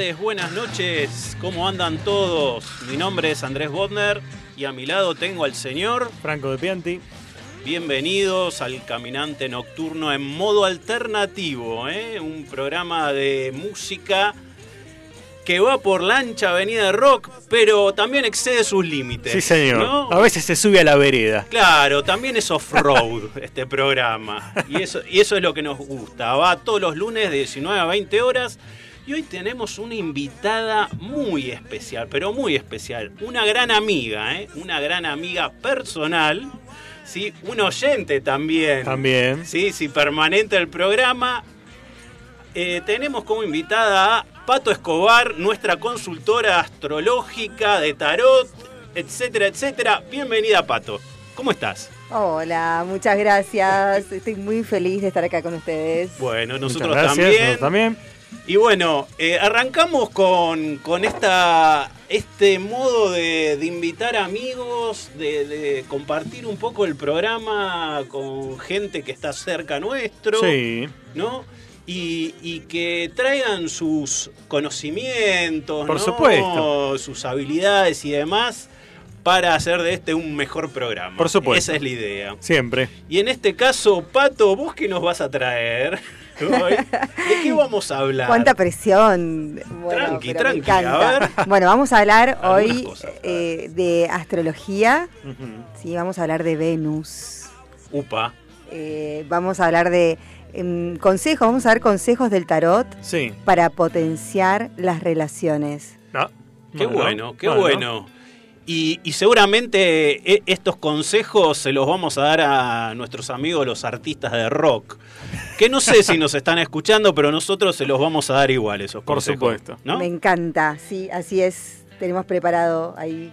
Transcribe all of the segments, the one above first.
Tardes, buenas noches, ¿cómo andan todos? Mi nombre es Andrés Bodner y a mi lado tengo al señor Franco de Pianti. Bienvenidos al Caminante Nocturno en modo alternativo, ¿eh? un programa de música que va por la ancha avenida de rock, pero también excede sus límites. Sí, señor. ¿no? A veces se sube a la vereda. Claro, también es off-road este programa. Y eso, y eso es lo que nos gusta. Va todos los lunes de 19 a 20 horas. Y hoy tenemos una invitada muy especial, pero muy especial. Una gran amiga, ¿eh? Una gran amiga personal. ¿sí? Un oyente también. También. Sí, sí, permanente del programa. Eh, tenemos como invitada a Pato Escobar, nuestra consultora astrológica de tarot, etcétera, etcétera. Bienvenida, Pato. ¿Cómo estás? Hola, muchas gracias. Estoy muy feliz de estar acá con ustedes. Bueno, Muchas nosotros gracias, también. nosotros también. Y bueno, eh, arrancamos con, con esta, este modo de, de invitar amigos, de, de compartir un poco el programa con gente que está cerca nuestro, Sí. ¿no? Y, y que traigan sus conocimientos, Por ¿no? supuesto. sus habilidades y demás para hacer de este un mejor programa. Por supuesto. Esa es la idea. Siempre. Y en este caso, Pato, ¿vos qué nos vas a traer hoy? ¿De qué vamos a hablar? Cuánta presión. Bueno, Tranqui, tranqui, encanta. a ver. Bueno, vamos a hablar Algunas hoy cosas, eh, de astrología. Sí, vamos a hablar de Venus. Upa. Eh, vamos a hablar de em, consejos. Vamos a dar consejos del tarot Sí. para potenciar las relaciones. Ah, Qué bueno, qué bueno. bueno. Y, y seguramente eh, estos consejos se los vamos a dar a nuestros amigos los artistas de rock. Que no sé si nos están escuchando, pero nosotros se los vamos a dar igual esos Por consejos. supuesto. ¿no? Me encanta, sí, así es. Tenemos preparado ahí.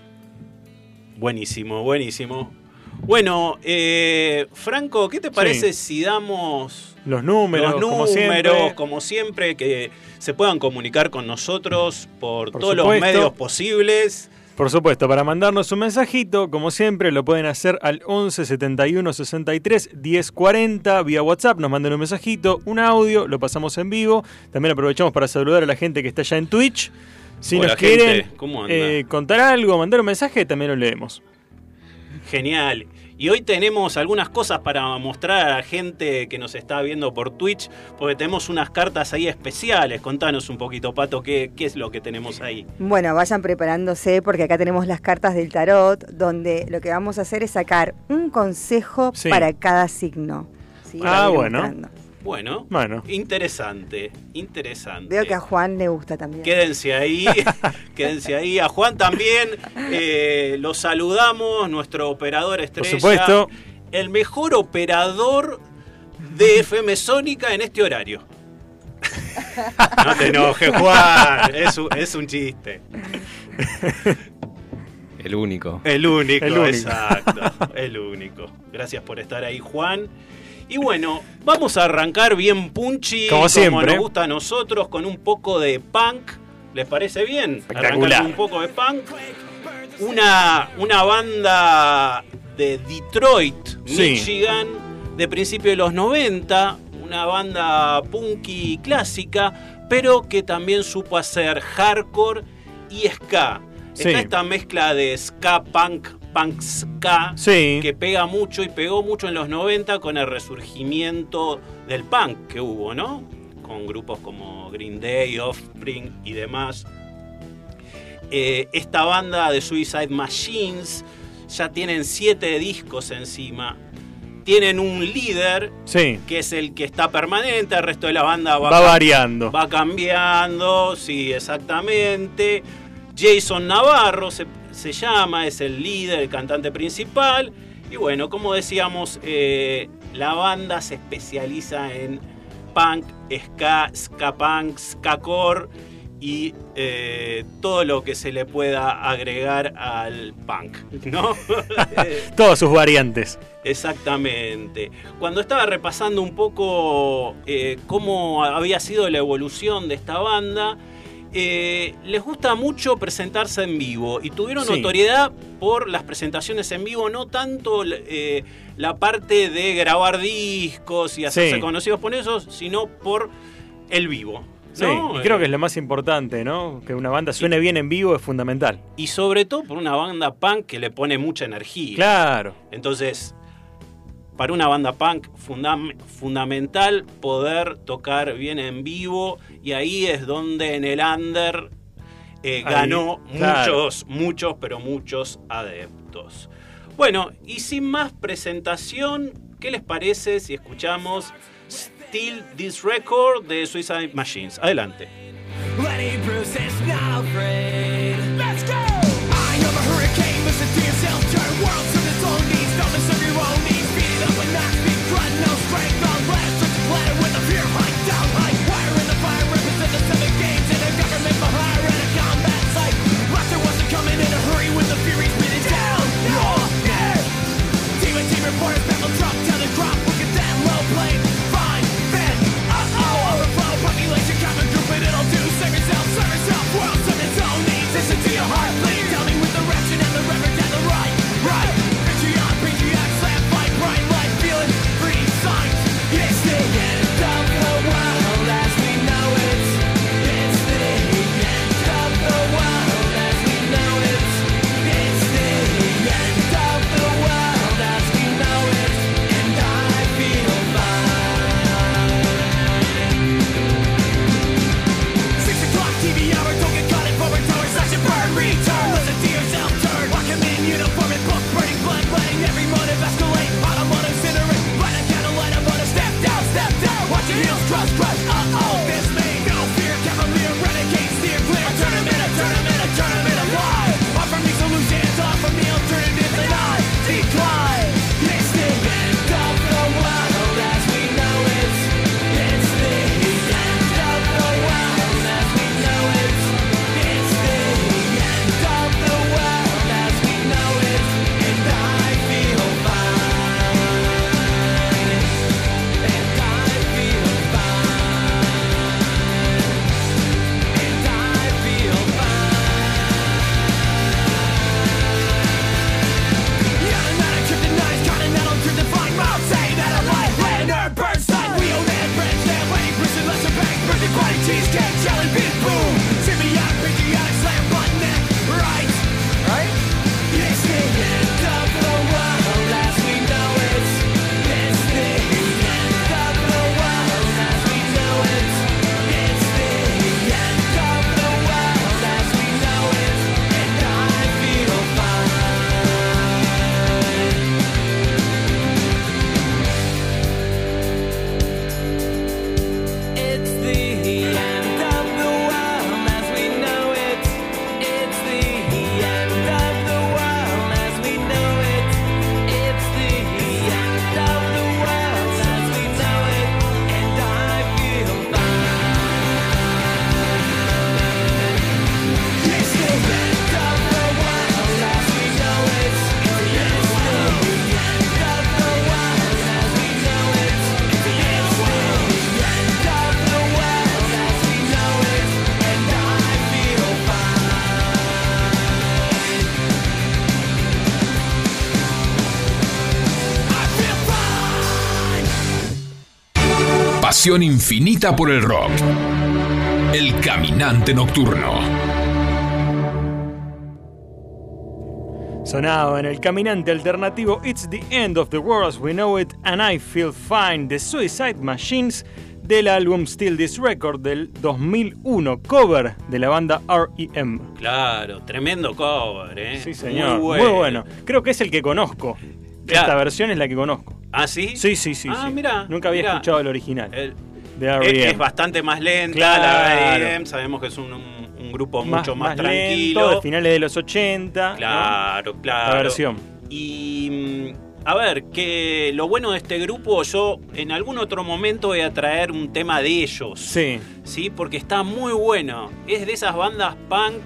Buenísimo, buenísimo. Bueno, eh, Franco, ¿qué te parece si damos Los números, los como números, siempre. como siempre, que se puedan comunicar con nosotros por, Por todos los medios posibles? Por supuesto, para mandarnos un mensajito, como siempre, lo pueden hacer al 11 71 63 10 40 vía WhatsApp. Nos mandan un mensajito, un audio, lo pasamos en vivo. También aprovechamos para saludar a la gente que está allá en Twitch. Si Hola, nos quieren eh, contar algo, mandar un mensaje, también lo leemos. Genial. Y hoy tenemos algunas cosas para mostrar a la gente que nos está viendo por Twitch, porque tenemos unas cartas ahí especiales. Contanos un poquito, Pato, qué, qué es lo que tenemos ahí. Bueno, vayan preparándose porque acá tenemos las cartas del tarot, donde lo que vamos a hacer es sacar un consejo Sí. para cada signo. ¿sí? Ah, bueno. mostrando. Bueno, Bueno. interesante, interesante. Veo que a Juan le gusta también. Quédense ahí, quédense ahí. A Juan también eh, lo saludamos, nuestro operador estrella. supuesto. El mejor operador de FM Sónica en este horario. No te enojes, Juan. Es un, es un chiste. El único. El único, El único. exacto. El único. Gracias por estar ahí, Juan. Y bueno, vamos a arrancar bien punchy, Como siempre. nos gusta a nosotros, con un poco de punk. ¿Les parece bien? Arrancar un poco de punk. Una, una banda de Detroit, Sí. Michigan, de principios de los 90, una banda punky clásica, pero que también supo hacer hardcore y ska. Sí. Está esta mezcla de ska punk, punk ska, Sí. que pega mucho y pegó mucho en los 90 con el resurgimiento del punk que hubo, ¿no? Con grupos como Green Day, Offspring y demás. Eh, esta banda de Suicide Machines ya tienen siete discos encima. Tienen un líder Sí. que es el que está permanente, el resto de la banda va, Va variando. va cambiando, sí, exactamente. Jason Navarro se, se llama, es el líder, el cantante principal. Y bueno, como decíamos, eh, la banda se especializa en punk, ska, ska punk, ska core y eh, todo lo que se le pueda agregar al punk, ¿no? Todas sus variantes. Exactamente. Cuando estaba repasando un poco eh, cómo había sido la evolución de esta banda, eh, les gusta mucho presentarse en vivo y tuvieron Sí. notoriedad por las presentaciones en vivo, no tanto eh, la parte de grabar discos y hacerse Sí. conocidos por eso, sino por el vivo. Sí, ¿no? y creo Eh, que es lo más importante, ¿no? Que una banda suene bien en vivo es fundamental. y sobre todo por una banda punk que le pone mucha energía. Claro. Entonces, para una banda punk, fundam- fundamental poder tocar bien en vivo y ahí es donde en el under eh, Ahí, ganó claro. muchos, muchos, pero muchos adeptos. Bueno, y sin más presentación, ¿qué les parece si escuchamos Still This Record de Suicide Machines? Adelante. Pasión infinita por el rock. El caminante nocturno. Sonaba en el caminante alternativo It's the End of the World as We Know It and I Feel Fine de Suicide Machines del álbum Still This Record del 2001, cover de la banda REM. Claro, tremendo cover, ¿eh? Sí, señor. Muy Muy bueno. bueno. Creo que es el que conozco. Claro. Esta versión es la que conozco. ¿Ah, sí? Sí, sí, sí. Ah, sí. mirá, Nunca había mirá. escuchado el original El- de es, REM. es bastante más lenta Claro. la REM, sabemos que es un, un- un grupo mucho más, tranquilo. de finales de los 80. ¿no? Claro, claro. La versión. Y mm, a ver, que lo bueno de este grupo, yo en algún otro momento voy a traer un tema de ellos. Sí. Sí, porque está muy bueno. Es de esas bandas punk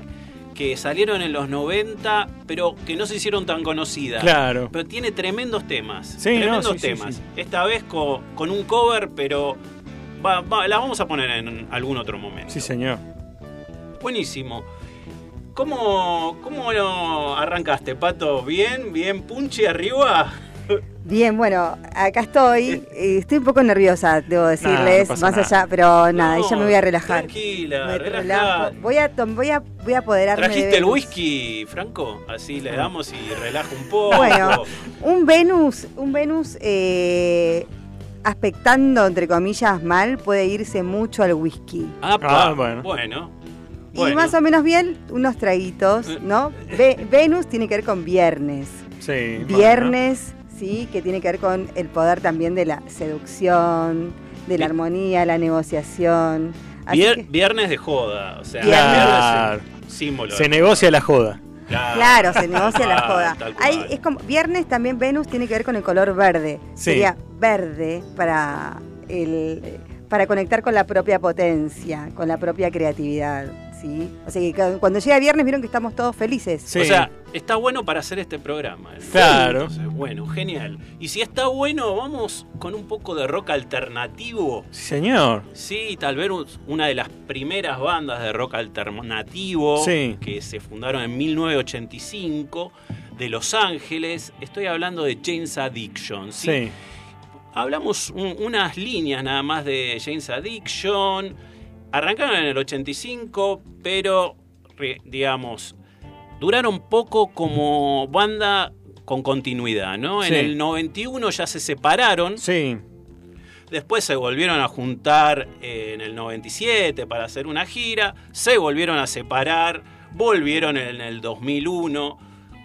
que salieron en los 90, pero que no se hicieron tan conocidas. Claro. Pero tiene tremendos temas. Sí, no, tremendos sí, sí, temas. sí. Esta vez co- con, un cover, pero va- va- la vamos a poner en algún otro momento. Sí, señor. Buenísimo. ¿Cómo, ¿Cómo lo arrancaste, Pato? ¿Bien? ¿Bien punche arriba? Bien, bueno, acá estoy. eh, Estoy un poco nerviosa, debo decirles, más nada. allá, pero nada, No, ya me voy a relajar. Tranquila, Me relajo. Voy a, voy a, voy a apoderarme de ¿Trajiste el whisky, Franco? Así le damos y relaja un poco. Bueno, un Venus, un Venus eh, aspectando entre comillas mal puede irse mucho al whisky. Apa, Ah, bueno. bueno. Y Bueno. más o menos bien, unos traguitos, Eh. ¿no? Ve- Venus tiene que ver con viernes. Sí. bueno. Viernes, sí, que tiene que ver con el poder también de la seducción, de la armonía, la negociación. Así Vier- que- viernes de joda, o sea. Claro. símbolo. Se negocia la joda. Claro, se negocia la Ah, joda. Ahí es como viernes también Venus tiene que ver con el color verde. Sí. Sería verde para el para conectar con la propia potencia, con la propia creatividad, ¿sí? O sea que cu- cuando llega viernes vieron que estamos todos felices. Sí. O sea, está bueno para hacer este programa. Claro. Entonces, bueno, genial. Y si está bueno, vamos con un poco de rock alternativo. Sí, señor. Sí, tal vez una de las primeras bandas de rock alternativo Sí. que se fundaron en 1985 de Los Ángeles. Estoy hablando de James Addiction. ¿sí? Sí. Hablamos un- unas líneas nada más de James Addiction. Arrancaron en el 85, pero digamos, duraron poco como banda con continuidad, ¿no? Sí. En el 91 ya se separaron. Sí. Después se volvieron a juntar en el 97 para hacer una gira, se volvieron a separar, volvieron en el 2001.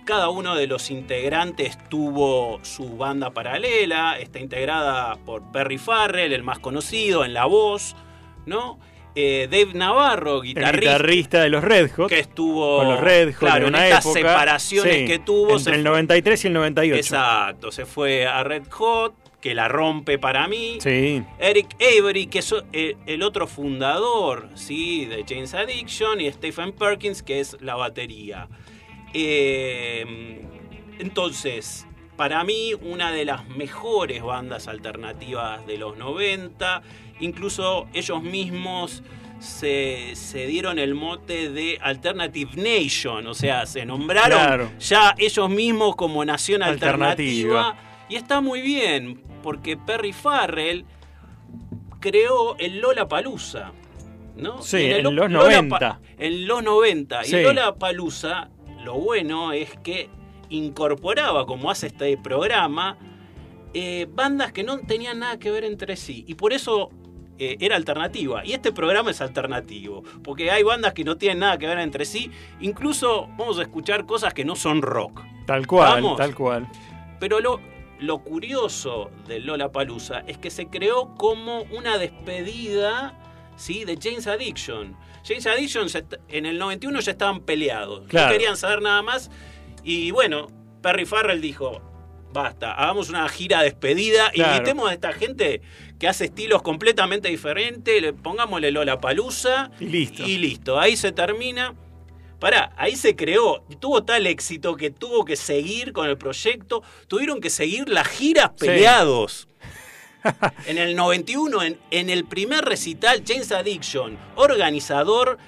Cada uno de los integrantes tuvo su banda paralela, está integrada por Perry Farrell, el más conocido en la voz, ¿no? Eh, Dave Navarro, guitarrista, guitarrista de los Red Hot. que estuvo con los Red Hot claro, en una estas época. separaciones Sí, que tuvo. Entre el fue- 93 y el 98. Exacto, se fue a Red Hot, que la rompe para mí. Sí. Eric Avery, que es eh, el otro fundador ¿sí? de James Addiction, y Stephen Perkins, que es la batería. Eh, entonces, para mí, una de las mejores bandas alternativas de los 90, incluso ellos mismos se, se dieron el mote de Alternative Nation, o sea, se nombraron Claro. ya ellos mismos como nación Alternativa. alternativa. Y está muy bien, porque Perry Farrell creó el Lola Palusa. ¿no? Sí, en Lo- los Lola 90. Pa- En los 90. Y Sí. Lola Palusa, lo bueno es que incorporaba, como hace este programa, eh, bandas que no tenían nada que ver entre sí. Y por eso eh, era alternativa. Y este programa es alternativo. Porque hay bandas que no tienen nada que ver entre sí. Incluso vamos a escuchar cosas que no son rock. Tal cual, Vamos. tal cual. Pero lo, lo curioso de Lola Palusa es que se creó como una despedida ¿sí? de James Addiction. James Addiction en el 91 ya estaban peleados. Claro. No querían saber nada más. Y bueno, Perry Farrell dijo. Basta, hagamos una gira despedida, Claro. invitemos a esta gente que hace estilos completamente diferentes, le pongámosle Lola Palusa Y listo. y listo, ahí se termina. Pará, ahí se creó, tuvo tal éxito que tuvo que seguir con el proyecto, tuvieron que seguir las giras Sí. peleados. en el 91, en, en el primer recital, James Addiction, organizador,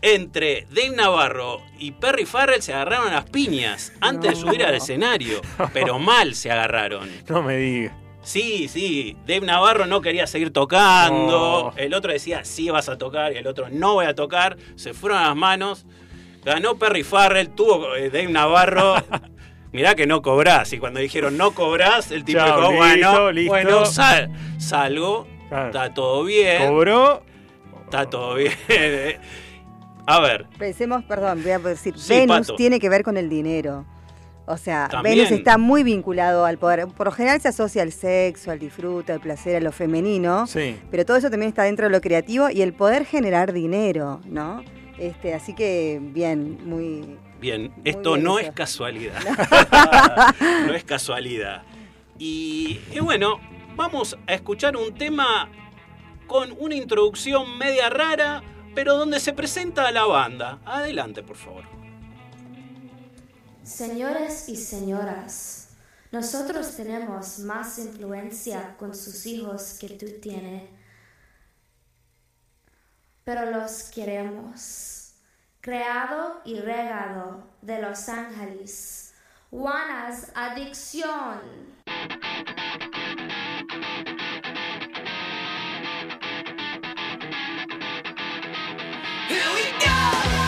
entre Dave Navarro y Perry Farrell se agarraron a las piñas antes de subir al escenario, pero mal se agarraron. No me digas. Sí, sí, Dave Navarro no quería seguir tocando, Oh. el otro decía sí vas a tocar y el otro no voy a tocar, se fueron a las manos, ganó Perry Farrell, tuvo eh, Dave Navarro, mirá que no cobrás, y cuando dijeron no cobrás, el tipo Chao, dijo, bueno, listo, listo. bueno, sal- salgo, Claro. está todo bien, Cobró. está todo bien. a ver, Pensemos, perdón, voy a decir, Sí, Venus Pato. tiene que ver con el dinero. O sea, Venus está muy vinculado al poder. Por lo general se asocia al sexo, al disfrute, al placer, a lo femenino. Sí. Pero todo eso también está dentro de lo creativo y el poder generar dinero, ¿no? Este, así que bien, muy. Bien, esto no es casualidad. No. es casualidad. Y, y bueno, vamos a escuchar un tema con una introducción media rara, pero donde se presenta a la banda. Adelante, por favor. Señores y señoras, nosotros tenemos más influencia con sus hijos que tú tienes, pero los queremos. Creado y regado de Los Ángeles, Juanas Adicción. Here we go!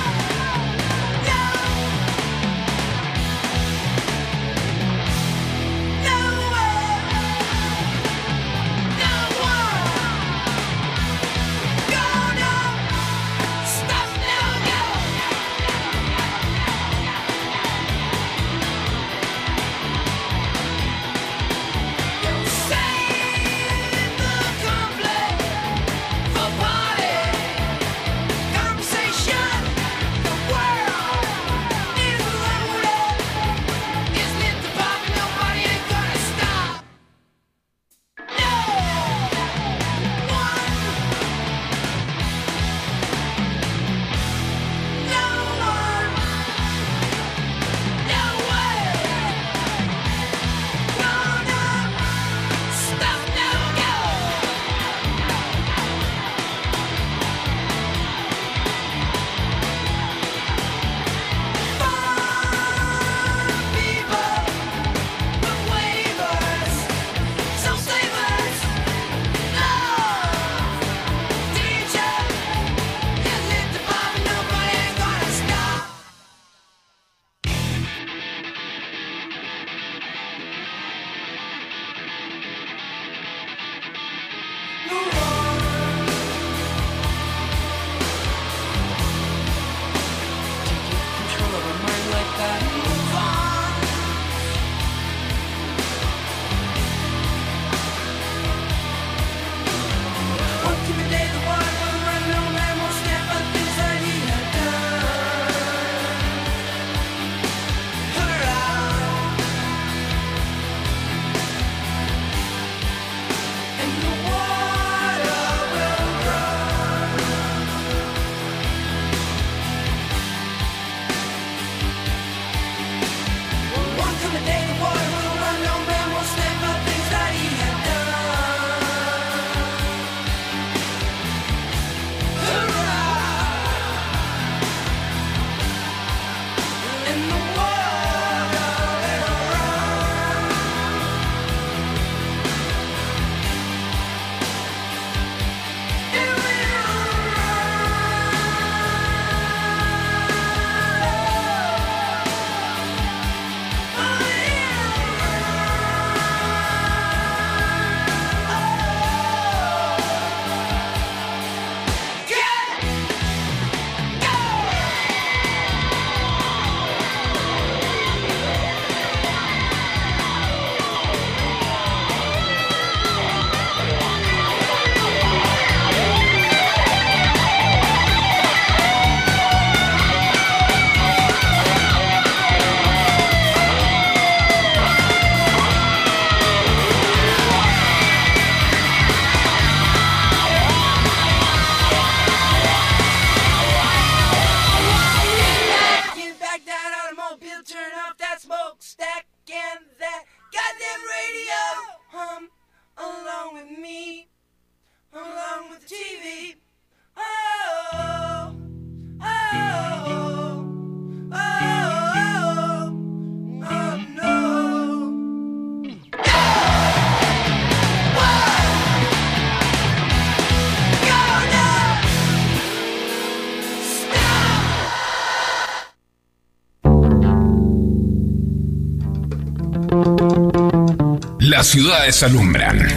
las ciudades alumbran.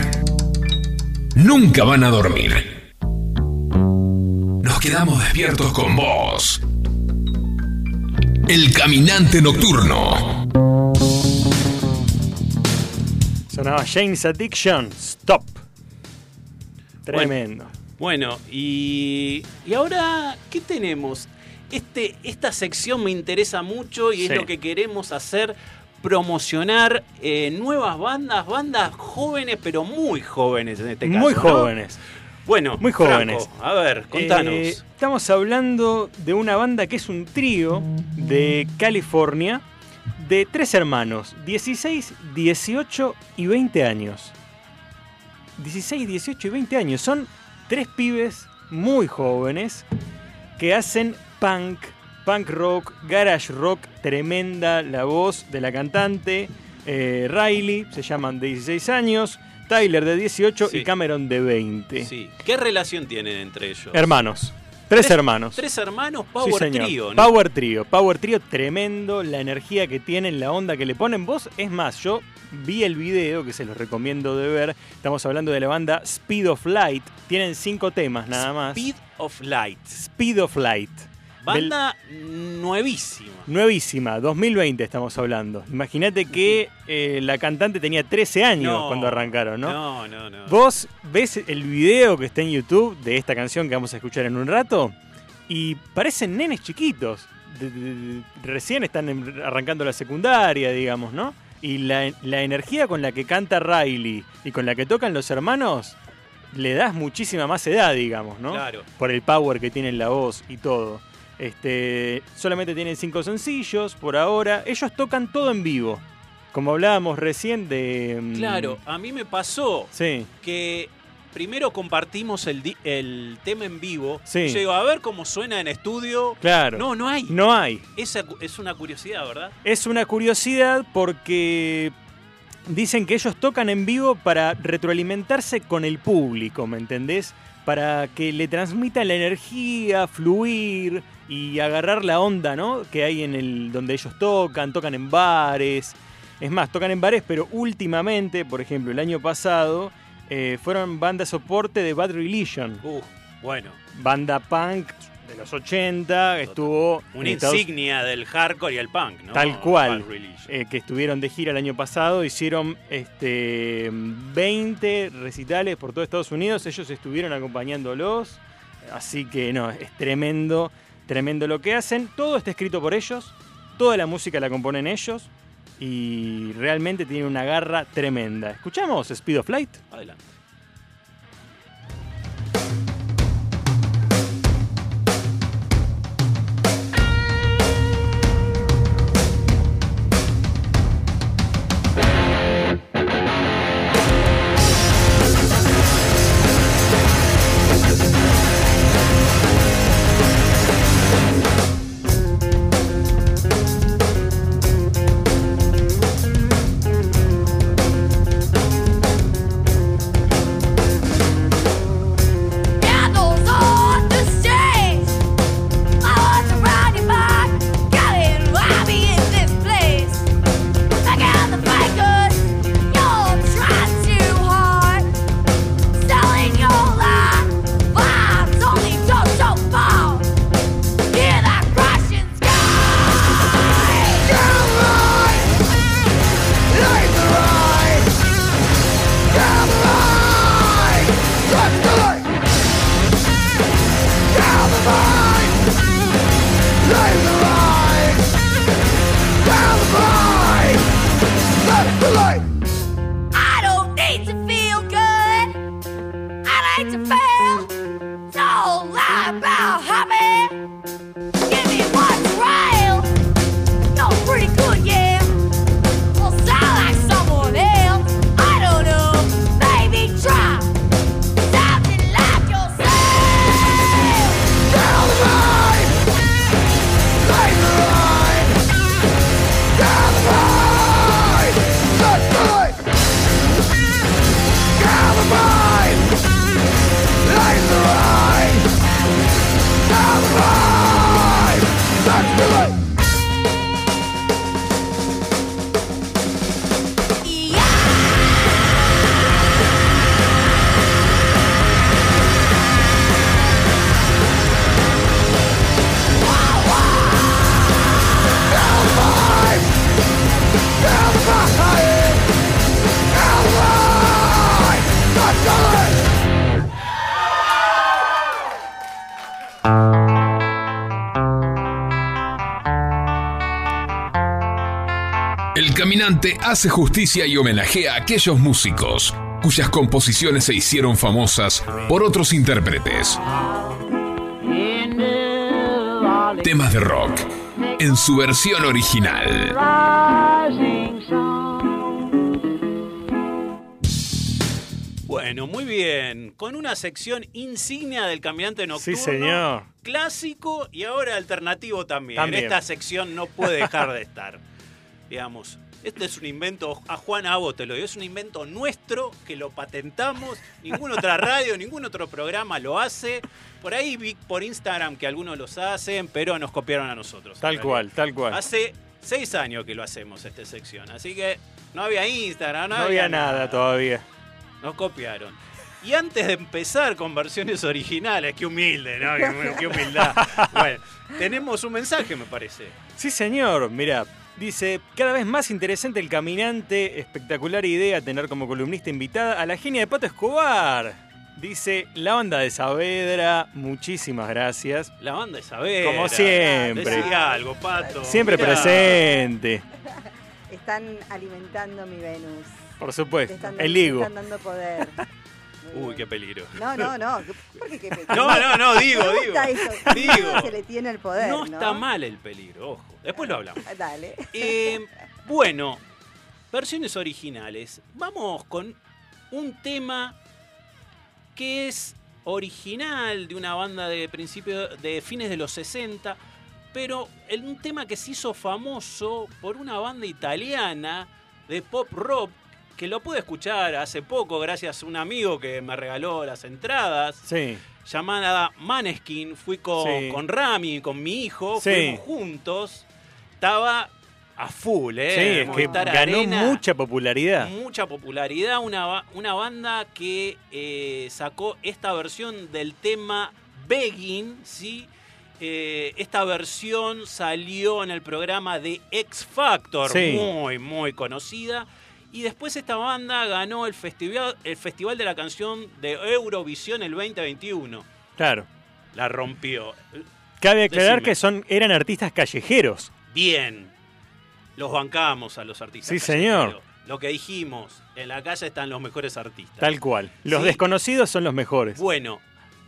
Nunca van a dormir. Nos quedamos despiertos con vos. El caminante nocturno. Sonaba James Addiction, Stop. Tremendo. Bueno, y, y ahora, ¿qué tenemos? Este, esta sección me interesa mucho y es lo que queremos hacer promocionar eh, nuevas bandas, bandas jóvenes, pero muy jóvenes en este caso. Muy ¿no? jóvenes. Bueno, Muy jóvenes. Franco, a ver, contanos. Eh, estamos hablando de una banda que es un trío de California de tres hermanos, 16, 18 y 20 años. 16, 18 y 20 años. Son tres pibes muy jóvenes que hacen punk, punk rock, garage rock, tremenda la voz de la cantante. eh, Riley, se llaman de 16 años, Tyler de 18 Sí. y Cameron de 20. Sí. ¿Qué relación tienen entre ellos? Hermanos. Tres, hermanos. Tres hermanos, Sí, Power señor. Trio, ¿no? Power Trio. Power Trio tremendo. La energía que tienen, la onda que le ponen. Vos, es más, yo vi el video que se los recomiendo de ver. Estamos hablando de la banda Speed of Light. Tienen cinco temas nada más. Speed of Light. Speed of Light. Del- Banda nuevísima. Nuevísima, 2020 estamos hablando. Imagínate que eh, la cantante tenía 13 años No. cuando arrancaron, ¿no? No, no, no. Vos ves el video que está en YouTube de esta canción que vamos a escuchar en un rato y parecen nenes chiquitos. De- de- de- recién están en- arrancando la secundaria, digamos, ¿no? Y la, la energía con la que canta Riley y con la que tocan los hermanos le das muchísima más edad, digamos, ¿no? Claro. Por el power que tiene en la voz y todo. Este, solamente tienen cinco sencillos por ahora. Ellos tocan todo en vivo. Como hablábamos recién de. mm, Claro, a mí me pasó Sí. que primero compartimos el, el tema en vivo. Sí. Digo, a ver cómo suena en estudio. Claro. No, no hay. No hay. Esa es una curiosidad, ¿verdad? Es una curiosidad porque dicen que ellos tocan en vivo para retroalimentarse con el público, ¿me entendés? Para que le transmitan la energía, fluir y agarrar la onda, ¿no? Que hay en el donde ellos tocan, tocan en bares. Es más, tocan en bares, pero últimamente, por ejemplo, el año pasado, eh, fueron banda soporte de Bad Religion, Uh, bueno, banda punk de los 80, estuvo una Estados- insignia del hardcore y el punk, ¿no? Tal cual. Eh, que estuvieron de gira el año pasado, hicieron este 20 recitales por todo Estados Unidos, ellos estuvieron acompañándolos, así que no, es tremendo, tremendo lo que hacen, todo está escrito por ellos, toda la música la componen ellos y realmente tienen una garra tremenda. ¿Escuchamos Speed of Light? Adelante. Hace justicia y homenajea a aquellos músicos cuyas composiciones se hicieron famosas por otros intérpretes. Temas de rock en su versión original. Bueno, muy bien. Con una sección insignia del caminante nocturno. Sí, señor. Clásico y ahora alternativo también. También. Esta sección no puede dejar de estar. Digamos, este es un invento, a Juan Abo te lo digo, es un invento nuestro que lo patentamos. Ninguna otra radio, ningún otro programa lo hace. Por ahí vi por Instagram que algunos los hacen, pero nos copiaron a nosotros. Tal cual, tal cual. Hace seis años que lo hacemos, esta sección. Así que no había Instagram, no, No había nada todavía. nos copiaron. Y antes de empezar con versiones originales, qué humilde, ¿no? Qué, qué humildad. Bueno, tenemos un mensaje, me parece. Sí, señor. Mira, dice, cada vez más interesante el caminante, espectacular idea tener como columnista invitada a la genia de Pato Escobar. Dice, la banda de Saavedra, muchísimas gracias. La banda de Saavedra. Como siempre. Decía algo, Pato. Siempre Mirá. presente, Están alimentando mi Venus. por supuesto. están, El te Ligo. están dando poder. Uy, qué peligro. No, no, no. ¿Por qué qué peligro? No, no, no, digo, digo. eso. Digo. Se le tiene el poder, No ¿no? está mal el peligro, ojo. Después lo hablamos. Dale. Eh, bueno, versiones originales. Vamos con un tema que es original de una banda de principio de fines de los 60, pero un tema que se hizo famoso por una banda italiana de pop rock que lo pude escuchar hace poco gracias a un amigo que me regaló las entradas Sí, llamada Maneskin. Fui con, Sí. con Rami, con mi hijo, Sí. fuimos juntos. Estaba a full, ¿eh? sí, es que ganó Arena, mucha popularidad. mucha popularidad. Una, una banda que eh, sacó esta versión del tema Begging, ¿sí? Eh, esta versión salió en el programa de X Factor, Sí. muy, muy conocida. Y después esta banda ganó el festival, el festival de la canción de Eurovisión el 2021. Claro. La rompió. Cabe aclarar Decime. que son, eran artistas callejeros. Bien. Los bancamos a los artistas. Sí, callejeros. señor. Lo que dijimos, en la calle están los mejores artistas. Tal cual. Los Sí. desconocidos son los mejores. Bueno,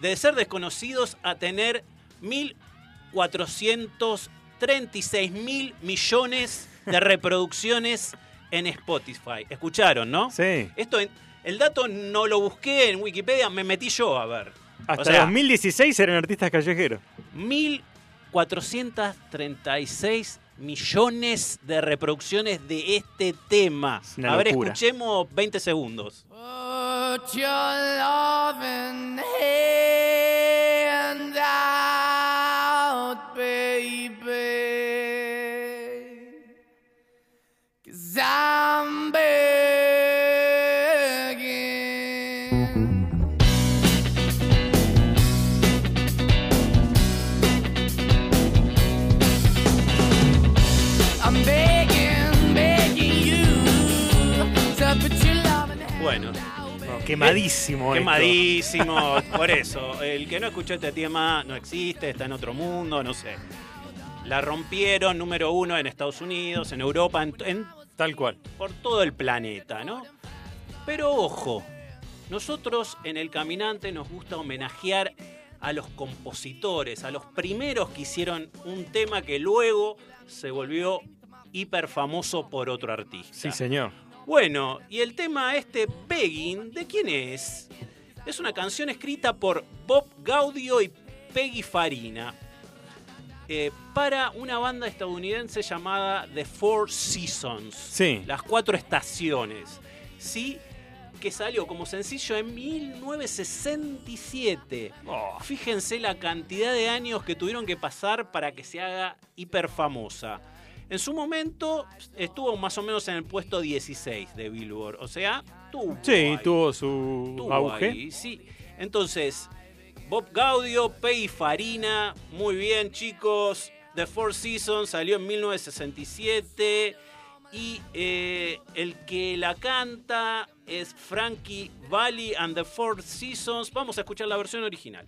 de ser desconocidos a tener 1.436 mil millones de reproducciones en Spotify. ¿Escucharon, no? Sí. Esto, el dato no lo busqué en Wikipedia, me metí yo a ver. Hasta o sea, 2016 eran artistas callejeros. 1.436 millones de reproducciones de este tema. Es a ver, locura. escuchemos 20 segundos. Put your quemadísimo. esto. Quemadísimo, por eso. El que no escuchó este tema no existe, está en otro mundo, no sé. La rompieron número uno en Estados Unidos, en Europa, en, en- Tal cual. por todo el planeta, ¿no? Pero ojo, nosotros en El Caminante nos gusta homenajear a los compositores, a los primeros que hicieron un tema que luego se volvió hiper famoso por otro artista. Sí, señor. Bueno, y el tema este, Begging, ¿de quién es? Es una canción escrita por Bob Gaudio y Peggy Farina eh, para una banda estadounidense llamada The Four Seasons. Sí. Las cuatro estaciones. Sí, que salió como sencillo en 1967. Oh. Fíjense la cantidad de años que tuvieron que pasar para que se haga hiper famosa. En su momento estuvo más o menos en el puesto 16 de Billboard. O sea, tuvo. Sí, ahí, tuvo su tuvo auge. ahí, sí. Entonces, Bob Gaudio, Peggy Farina, muy bien chicos. The Four Seasons salió en 1967 y eh, el que la canta es Frankie Valli and the Four Seasons. Vamos a escuchar la versión original.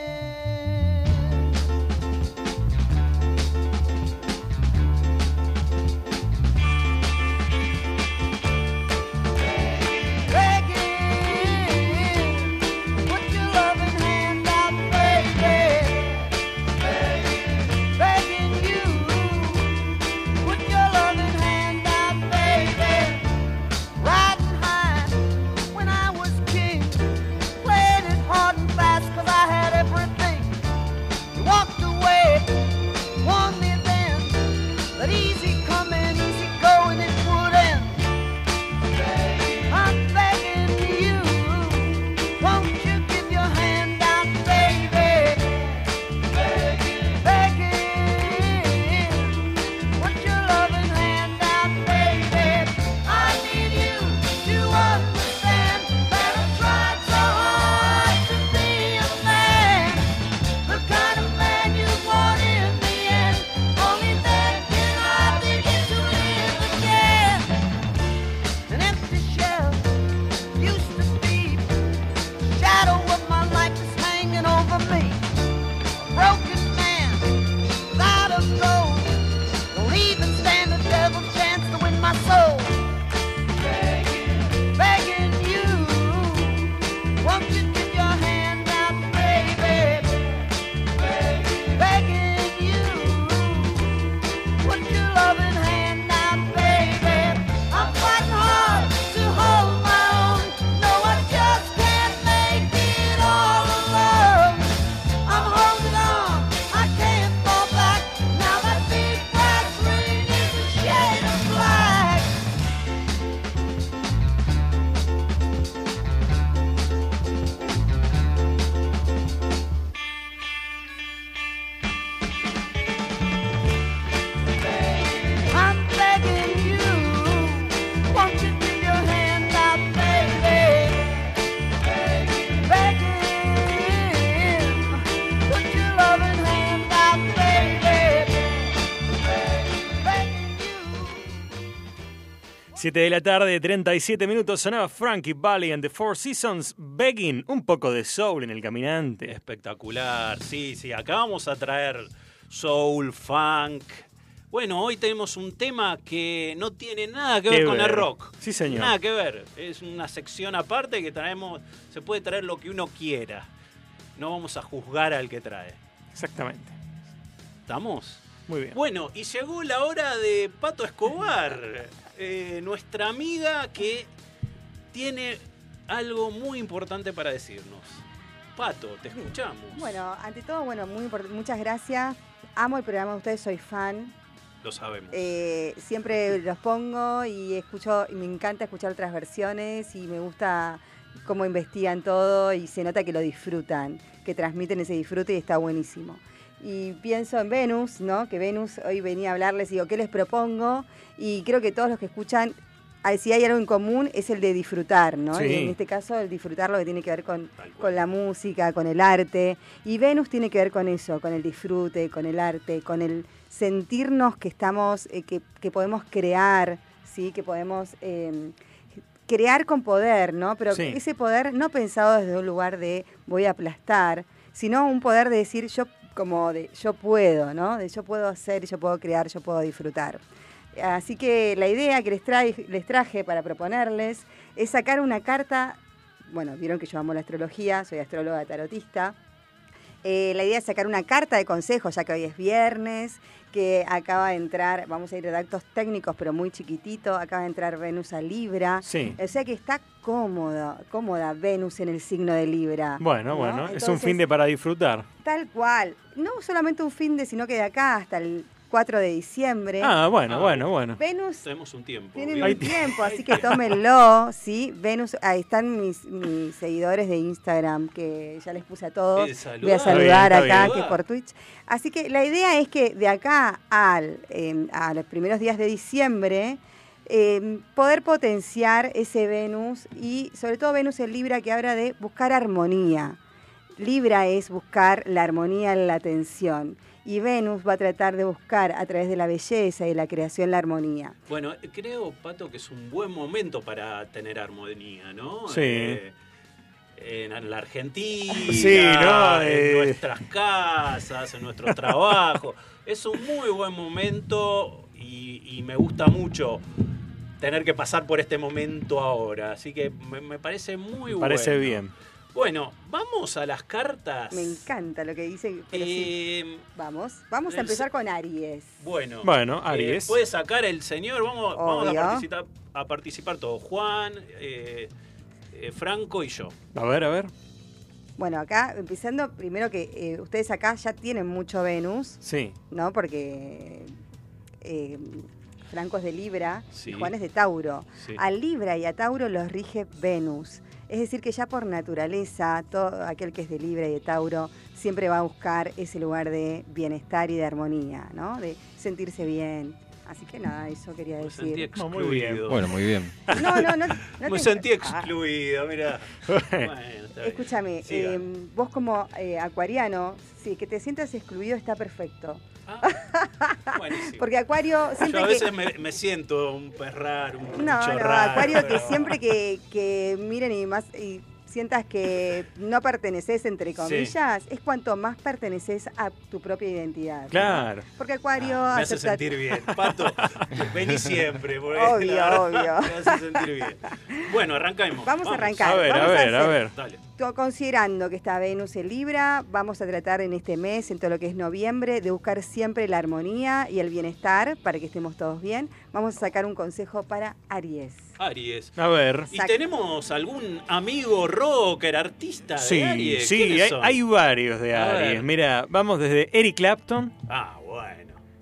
7 de la tarde, 37 minutos, sonaba Frankie Valley and the Four Seasons, begging un poco de soul en el caminante. Espectacular, sí, sí. Acá vamos a traer soul, funk. Bueno, hoy tenemos un tema que no tiene nada que ver Qué con el ver. rock. Sí, señor. Nada que ver. Es una sección aparte que traemos. Se puede traer lo que uno quiera. No vamos a juzgar al que trae. Exactamente. ¿Estamos? Muy bien. Bueno, y llegó la hora de Pato Escobar, eh, nuestra amiga que tiene algo muy importante para decirnos. Pato, te escuchamos. Bueno, ante todo, bueno, muy muchas gracias. Amo el programa de ustedes, soy fan. Lo sabemos. Eh, siempre los pongo y escucho, y me encanta escuchar otras versiones y me gusta cómo investigan todo y se nota que lo disfrutan, que transmiten ese disfrute y está buenísimo. Y pienso en Venus, ¿no? Que Venus hoy venía a hablarles y digo, ¿qué les propongo? Y creo que todos los que escuchan, ah, si hay algo en común, es el de disfrutar, ¿no? Sí. Y en este caso, el disfrutar lo que tiene que ver con, con la música, con el arte. Y Venus tiene que ver con eso, con el disfrute, con el arte, con el sentirnos que estamos, eh, que, que podemos crear, ¿sí? Que podemos eh, crear con poder, ¿no? Pero Sí. ese poder no pensado desde un lugar de voy a aplastar, sino un poder de decir yo como de yo puedo, ¿no? De yo puedo hacer, yo puedo crear, yo puedo disfrutar. Así que la idea que les, traje, para proponerles es sacar una carta, bueno, vieron que yo amo la astrología, soy astróloga tarotista, eh, la idea es sacar una carta de consejos, ya que hoy es viernes, que acaba de entrar, vamos a ir a datos técnicos, pero muy chiquitito, acaba de entrar Venus a Libra. Sí. O sea que está cómoda, cómoda Venus en el signo de Libra. Bueno, ¿no? bueno, es un fin de para disfrutar. Tal cual. No solamente un fin de, sino que de acá hasta el 4 de diciembre. Ah, bueno, Ah. bueno, bueno. Venus Tenemos un tiempo. tienen un ti- tiempo, así que tómenlo, ¿sí? Venus, ahí están mis, mis seguidores de Instagram, que ya les puse a todos. Voy a Está saludar bien, está acá, bien. que por Twitch. Así que la idea es que de acá al, eh, a los primeros días de diciembre, eh, poder potenciar ese Venus y sobre todo Venus en Libra que habla de buscar armonía. Libra es buscar la armonía en la atención. Y Venus va a tratar de buscar a través de la belleza y la creación la armonía. Bueno, creo, Pato, que es un buen momento para tener armonía, ¿no? Sí. Eh, en la Argentina, Sí, ¿no? en Eh. nuestras casas, en nuestros trabajos. Es un muy buen momento y, y me gusta mucho tener que pasar por este momento ahora. Así que me, me parece muy bueno. Parece bien. Bueno, vamos a las cartas. Me encanta lo que dice. Pero sí, Eh, vamos, vamos a empezar con Aries. Bueno, Bueno, eh, Aries. puede sacar el señor, vamos, vamos a, participar, a participar todos. Juan, eh, eh, Franco y yo. A ver, a ver. Bueno, acá empezando, primero que eh, ustedes acá ya tienen mucho Venus, Sí. ¿no? Porque eh, Franco es de Libra Sí. y Juan es de Tauro. Sí. A Libra y a Tauro los rige Venus. Es decir, que ya por naturaleza, todo aquel que es de Libra y de Tauro siempre va a buscar ese lugar de bienestar y de armonía, ¿no? De sentirse bien. Así que nada, eso quería Me sentí decir. No, muy bien. excluido. Bueno, muy bien. No, no, no. no Me te- sentí excluido, mira. Bueno, está bien. Escúchame, eh, vos como eh, acuariano, sí, que te sientas excluido está perfecto. Ah, buenísimo. Porque Acuario Yo siempre a que... veces me, me siento un pez raro, un No, no, raro, Acuario que siempre que, que miren y más y sientas que no perteneces entre Sí. comillas, es cuanto más perteneces a tu propia identidad. ¿no? Claro. Porque Acuario Ah, me hace acepta- sentir bien. Pato, vení siempre. porque Obvio, obvio. Me hace sentir bien. Bueno, arrancamos. Vamos a arrancar. A ver, a Vamos a ver, a hacer- ver. Dale. Considerando que está Venus en Libra, vamos a tratar en este mes, en todo lo que es noviembre, de buscar siempre la armonía y el bienestar para que estemos todos bien. Vamos a sacar un consejo para Aries. Aries. A ver. ¿Y Exacto. tenemos algún amigo rocker, artista de Sí, Aries? sí, ¿Quiénes hay, hay varios de Aries. Mira, vamos desde Eric Clapton, Ah, bueno.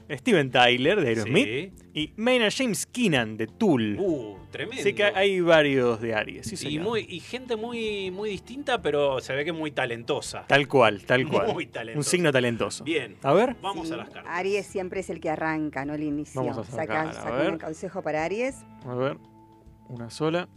Steven Tyler de Aerosmith Sí. y Maynard James Keenan de Tool. Uh, tremendo. Así que hay varios de Aries, sí, y, señor. muy, y gente muy, muy distinta, pero se ve que muy talentosa. Tal cual, tal cual. Muy talentoso. Un signo talentoso. Bien. A ver. Vamos Sí, a las cartas. Aries siempre es el que arranca, no el inicio. Vamos a sacar, a Saca- ver. un consejo para Aries. A ver. Una sola.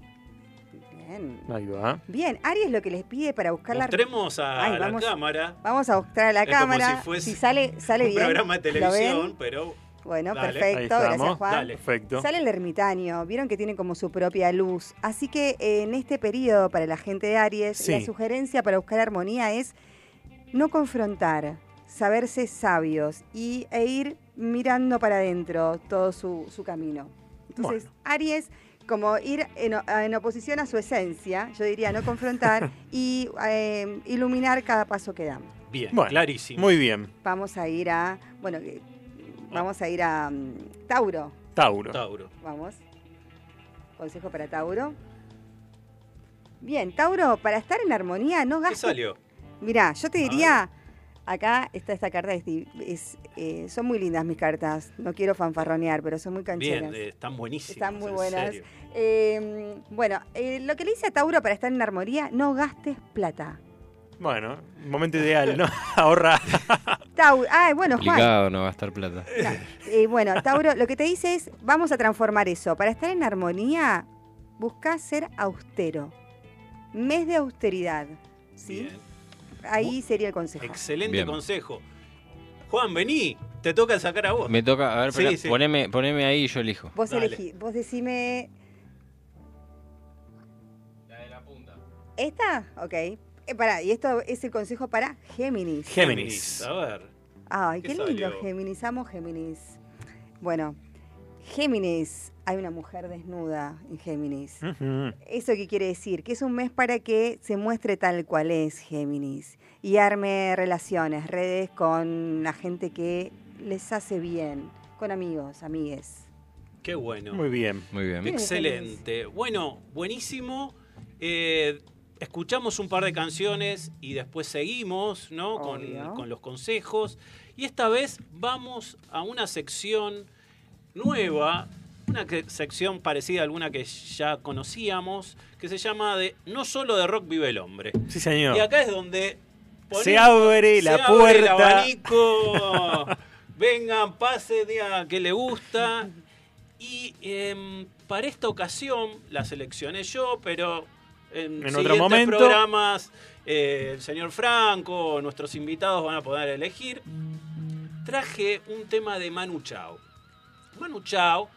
Bien. Ahí va. Bien, Aries lo que les pide para buscar la... Mostremos a Ay, la vamos- cámara. Vamos a mostrar a la Es como cámara. si fuese si sale, sale un bien. programa de ¿lo ven? televisión, pero Bueno, Dale. Perfecto. Gracias, Juan. Dale. Perfecto. Sale el ermitaño, vieron que tiene como su propia luz. Así que eh, en este periodo para la gente de Aries, Sí. la sugerencia para buscar armonía es no confrontar, saberse sabios y, e ir mirando para adentro todo su, su camino. Entonces, Aries, como ir en, oposición a su esencia, yo diría no confrontar y eh, iluminar cada paso que damos. bien, Bueno, clarísimo. Muy bien. Vamos a ir a, bueno, eh, vamos a ir a mm, Tauro. Tauro. Tauro. Vamos. Consejo para Tauro. Bien, Tauro, para estar en armonía no ¿Qué gastes. salió? Mirá, yo te diría, acá está esta carta, es di- es, eh, son muy lindas mis cartas. No quiero fanfarronear, pero son muy cancheras. Bien, eh, están buenísimas. Están muy en buenas. Eh, bueno, eh, lo que le dice a Tauro para estar en armonía, no gastes plata. Bueno, momento ideal, ¿no? Ahorra. Tauro, ah, bueno, Juan. Complicado no gastar plata. Eh, bueno, Tauro, lo que te dice es, vamos a transformar eso. Para estar en armonía, busca ser austero. Mes de austeridad. ¿sí? Bien. Ahí sería el consejo. Excelente Bien. consejo. Juan, vení. Te toca sacar a vos. Me toca, a ver, Sí, sí. Poneme, poneme ahí y yo elijo. Vos Dale. elegí, vos decime. La de la punta. ¿Esta? Ok. Eh, pará, y esto es el consejo para Géminis. Géminis. A ver. Ay, ¿Qué qué lindo salió? Géminis, amo Géminis. Bueno, Géminis, hay una mujer desnuda en Géminis. ¿Eso qué quiere decir? Que es un mes para que se muestre tal cual es Géminis y arme relaciones, redes con la gente que les hace bien, con amigos, amigues. Qué bueno. Muy bien. Muy bien. Excelente. Bueno, buenísimo. Eh, escuchamos un par de canciones y después seguimos, ¿no? Con los consejos. Y esta vez vamos a una sección nueva, una que- sección parecida a alguna que ya conocíamos, que se llama de No solo de rock vive el hombre. Sí, señor. Y acá es donde Se abre se la abre puerta. el abanico. Vengan, pasen, digan que le gusta. Y em, para esta ocasión la seleccioné yo, pero En, En otro momento. programas, eh, el señor Franco, nuestros invitados van a poder elegir. Traje un tema de Manu Chao. Manu Chao,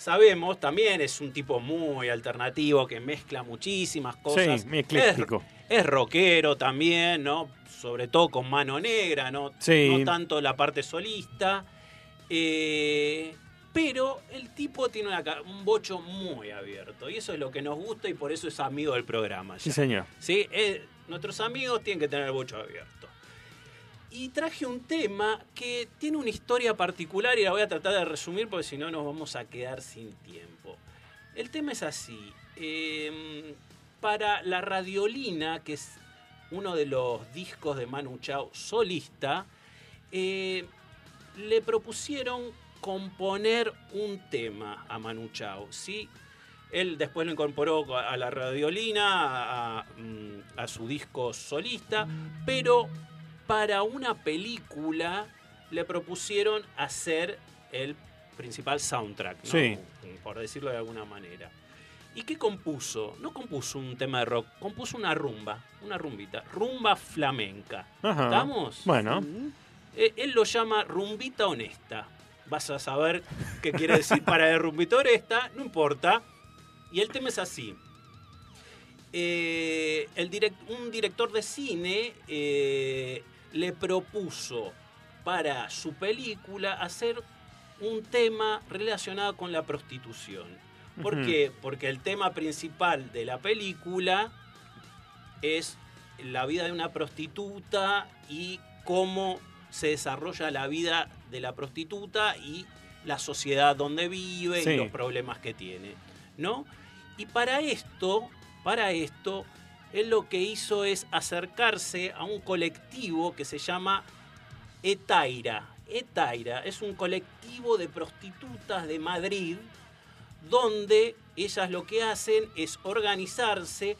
sabemos, también es un tipo muy alternativo que mezcla muchísimas cosas. Sí, muy ecléctico. Es, es rockero también, ¿no? Sobre todo con mano negra, ¿no? Sí. No tanto la parte solista. Eh, pero el tipo tiene una un bocho muy abierto. Y eso es lo que nos gusta y por eso es amigo del programa. ya. Sí, señor. ¿sí? Eh, nuestros amigos tienen que tener el bocho abierto. Y traje un tema que tiene una historia particular y la voy a tratar de resumir porque si no nos vamos a quedar sin tiempo. El tema es así. eh, para la Radiolina, que es uno de los discos de Manu Chao solista, eh, le propusieron componer un tema a Manu Chao, ¿sí? Él después lo incorporó a la radiolina, a, mm, a su disco solista, pero para una película le propusieron hacer el principal soundtrack, ¿no? Sí. por decirlo de alguna manera. ¿Y qué compuso? No compuso un tema de rock, compuso una rumba, una rumbita, rumba flamenca. Ajá. ¿Estamos? Bueno, Eh, él lo llama rumbita honesta. Vas a saber qué quiere decir para él rumbita honesta, no importa. Y el tema es así. Eh, el direct- un director de cine eh, le propuso para su película hacer un tema relacionado con la prostitución. ¿Por qué? Porque el tema principal de la película es la vida de una prostituta y cómo se desarrolla la vida de la prostituta y la sociedad donde vive Sí. y los problemas que tiene, ¿no? Y para esto, para esto, él lo que hizo es acercarse a un colectivo que se llama Etaira. Etaira es un colectivo de prostitutas de Madrid donde ellas lo que hacen es organizarse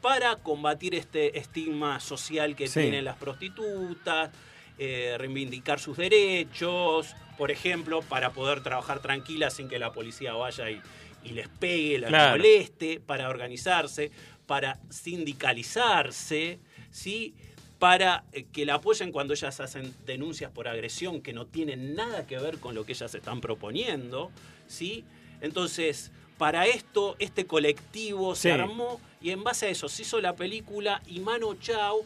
para combatir este estigma social que Sí. tienen las prostitutas, eh, reivindicar sus derechos, por ejemplo, para poder trabajar tranquilas sin que la policía vaya y, y les pegue, las Claro. moleste, para organizarse, para sindicalizarse, ¿sí? para eh, que la apoyen cuando ellas hacen denuncias por agresión que no tienen nada que ver con lo que ellas están proponiendo, ¿sí? Entonces, para esto, este colectivo Sí. se armó y en base a eso se hizo la película y Mano Chao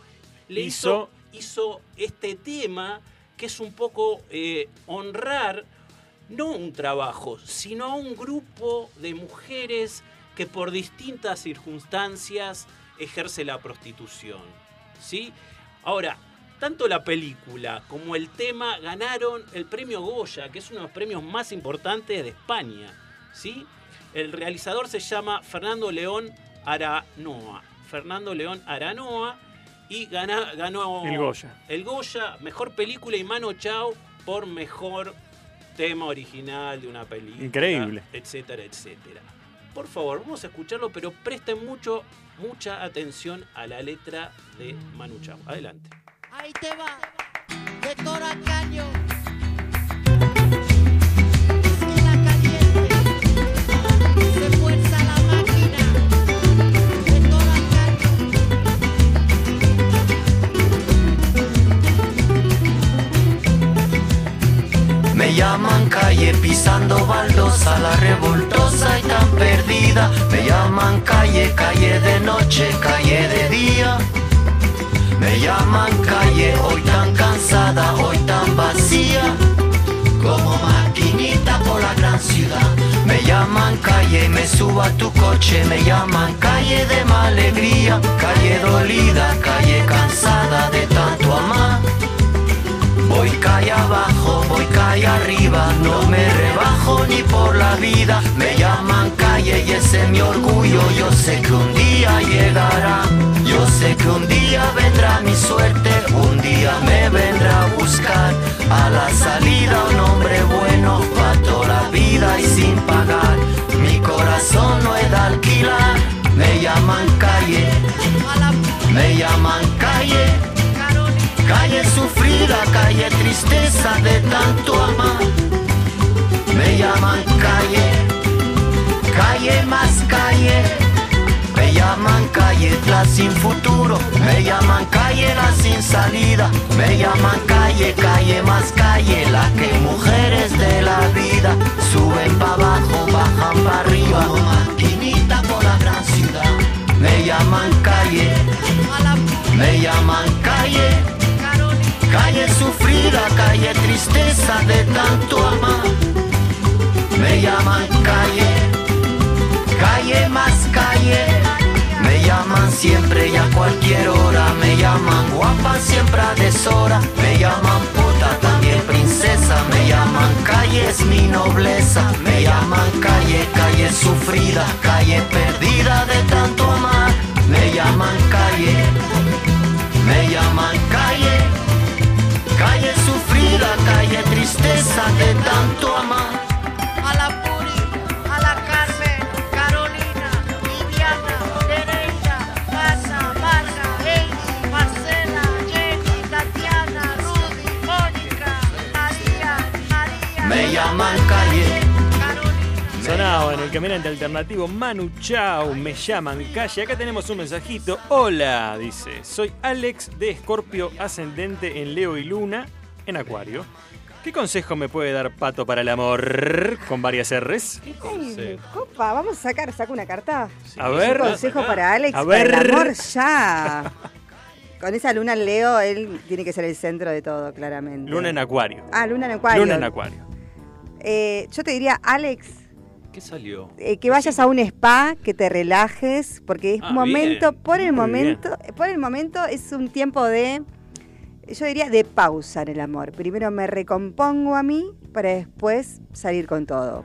le hizo, Hizo- hizo este tema que es un poco eh, honrar no un trabajo, sino a un grupo de mujeres que por distintas circunstancias ejerce la prostitución. ¿sí? Ahora, tanto la película como el tema ganaron el premio Goya, que es uno de los premios más importantes de España. ¿sí? El realizador se llama Fernando León Aranoa. Fernando León Aranoa y gana- ganó El Goya. el Goya, mejor película y Mano Chao por mejor tema original de una película. Increíble. Etcétera, etcétera. Por favor, vamos a escucharlo, pero presten mucho, mucha atención a la letra de Manu Chao. Adelante. Ahí te va, de Cora Caño. Esquina calle pisando baldosa, la revoltosa y tan perdida. Me llaman calle, calle de noche, calle de día. Me llaman calle, hoy tan cansada, hoy tan vacía. Como maquinita por la gran ciudad. Me llaman calle me subo a tu coche. Me llaman calle de mala alegría. Calle dolida, calle cansada de tanto amar. Voy calle abajo, voy calle arriba, no me rebajo ni por la vida. Me llaman calle y ese es mi orgullo, yo sé que un día llegará. Yo sé que un día vendrá mi suerte, un día me vendrá a buscar. A la salida un hombre bueno, pa' toda la vida y sin pagar. Mi corazón no es de alquilar, me llaman calle, me llaman calle. Calle sufrida, calle tristeza de tanto amar. Me llaman calle, calle más calle. Me llaman calle la sin futuro, me llaman calle la sin salida, me llaman calle, calle más calle, la que mujeres de la vida suben para abajo, bajan para arriba, maquinita por la gran ciudad, me llaman calle, me llaman calle, calle sufrida, calle tristeza de tanto amar, me llaman calle, calle más calle. Me llaman siempre y a cualquier hora, me llaman guapa siempre a deshora, me llaman puta también princesa, me llaman calle es mi nobleza, me llaman calle, calle sufrida, calle perdida de tanto amar, me llaman de tanto amar. A la Puri, a la Carmen, Carolina, Viviana, Teresa, Casa, Marga, Heidi, Marcela, Jenny, Tatiana, Rudy, Mónica, María, María. Me llaman calle. Sonaba en el caminante alternativo Manu Chao, me llaman calle. Acá tenemos un mensajito. Hola, dice. Soy Alex de Escorpio ascendente en Leo y Luna en Acuario. ¿Qué consejo me puede dar Pato para el amor? Con varias R's. Ay, copa, vamos a sacar, saca una carta. A ver. Un consejo para Alex, A para el ver. amor ya. Con esa luna en Leo, él tiene que ser el centro de todo, claramente. Luna en Acuario. Ah, luna en Acuario. Luna en Acuario. Eh, yo te diría, Alex, ¿Qué salió? eh, que vayas a un spa, que te relajes, porque es Ah, momento, bien. por el Muy momento, por el momento es un tiempo de, yo diría, de pausa en el amor. Primero me recompongo a mí para después salir con todo.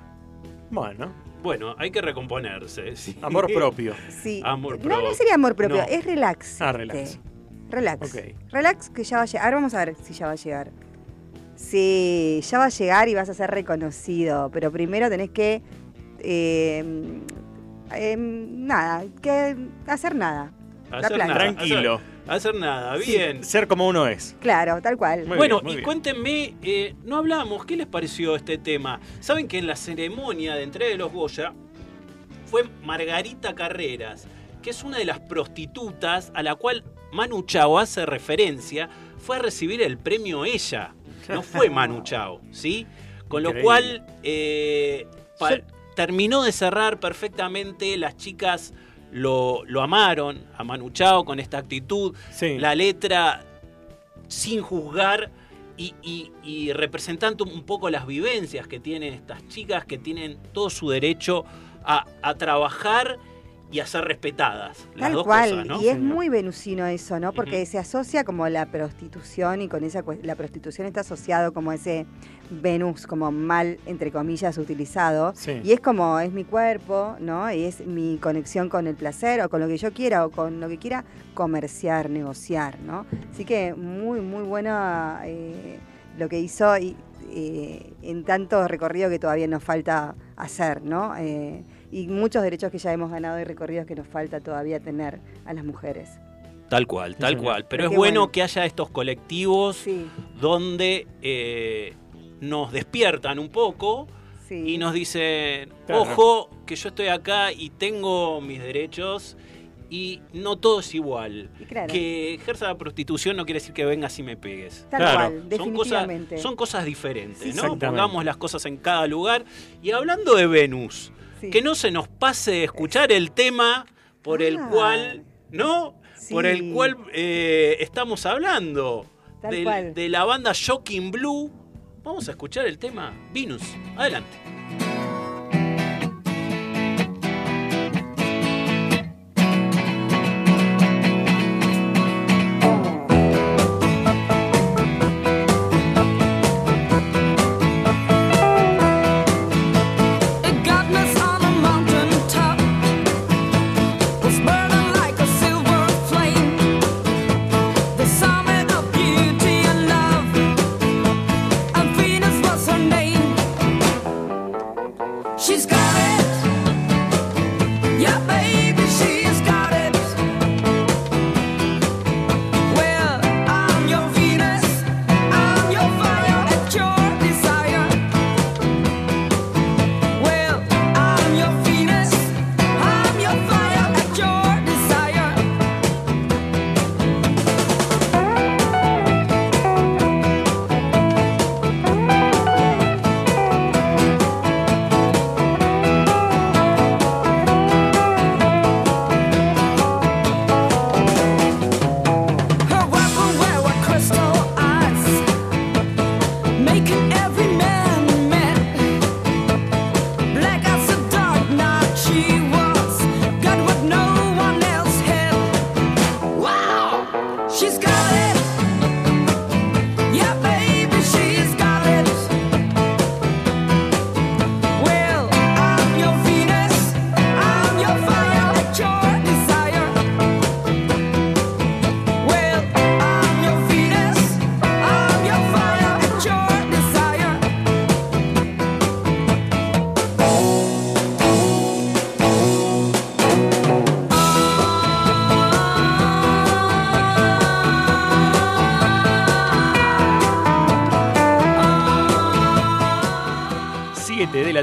Bueno. Bueno, hay que recomponerse. sí. Amor propio. Sí. Amor No, propio. no sería amor propio, No. es relax. Ah, relax. Relax. Relax que ya va a llegar. Ahora vamos a ver si ya va a llegar. Sí, ya va a llegar y vas a ser reconocido, pero primero tenés que... eh, eh, nada, que hacer nada. La Hacer plancha. nada, Tranquilo. Hacer, nada, Sí, bien. ser como uno es. Claro, tal cual. Muy bueno, bien, y bien. cuéntenme, eh, no hablamos, ¿qué les pareció este tema? Saben que en la ceremonia de entrega de los Goya fue Margarita Carreras, que es una de las prostitutas a la cual Manu Chao hace referencia, fue a recibir el premio ella, no fue Manu Chao, ¿sí? Con lo cual eh, terminó de cerrar perfectamente, las chicas lo, lo amaron a Manu Chao con esta actitud, Sí. la letra sin juzgar y, y- y representando un poco las vivencias que tienen estas chicas que tienen todo su derecho a, a trabajar y a ser respetadas. Las Tal dos cual, cosas, ¿no? y es muy venusino eso, ¿no? Porque se asocia como la prostitución y con esa la prostitución está asociado como ese Venus como mal entre comillas utilizado Sí. y es como es mi cuerpo, ¿no? Y es mi conexión con el placer o con lo que yo quiera o con lo que quiera comerciar, negociar, ¿no? Así que muy muy buena eh, lo que hizo y eh, en tanto recorrido que todavía nos falta hacer, ¿no? Eh, y muchos derechos que ya hemos ganado y recorridos que nos falta todavía tener a las mujeres. Tal cual, tal cual. Pero Pero es bueno, bueno. que haya estos colectivos Sí, donde eh, nos despiertan un poco sí. y nos dicen, Claro. ojo, que yo estoy acá y tengo mis derechos y no todo es igual. Claro. Que ejerza la prostitución no quiere decir que vengas y me pegues. Tal Claro. cual, Son cosas, definitivamente. son cosas diferentes, Sí, ¿no? Pongamos las cosas en cada lugar. Y hablando de Venus, Sí. que no se nos pase escuchar el tema por el Ah. cual, ¿no? Sí. Por el cual eh, estamos hablando. Cual. de la banda Shocking Blue. Vamos a escuchar el tema Venus. Adelante.